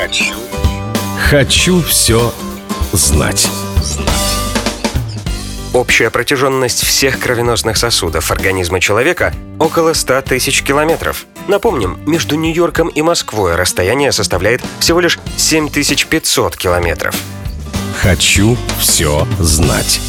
Хочу. Хочу все знать. Общая протяженность всех кровеносных сосудов организма человека около 100 тысяч километров. Напомним, между Нью-Йорком и Москвой расстояние составляет всего лишь 7500 километров. Хочу все знать.